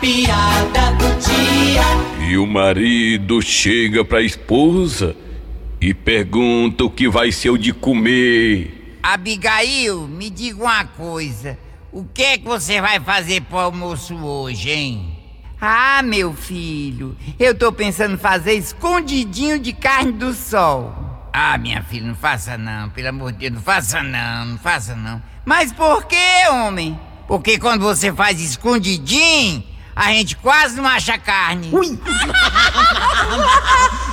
piada do dia. E o marido chega pra esposa e pergunta o que vai ser o de comer. Abigail, me diga uma coisa. O que é que você vai fazer pro almoço hoje, hein? Ah, meu filho, eu tô pensando em fazer escondidinho de carne do sol. Ah, minha filha, não faça não, pelo amor de Deus, não faça não, não faça não. Mas por que, homem? Porque quando você faz escondidinho, a gente quase não acha carne. Ui!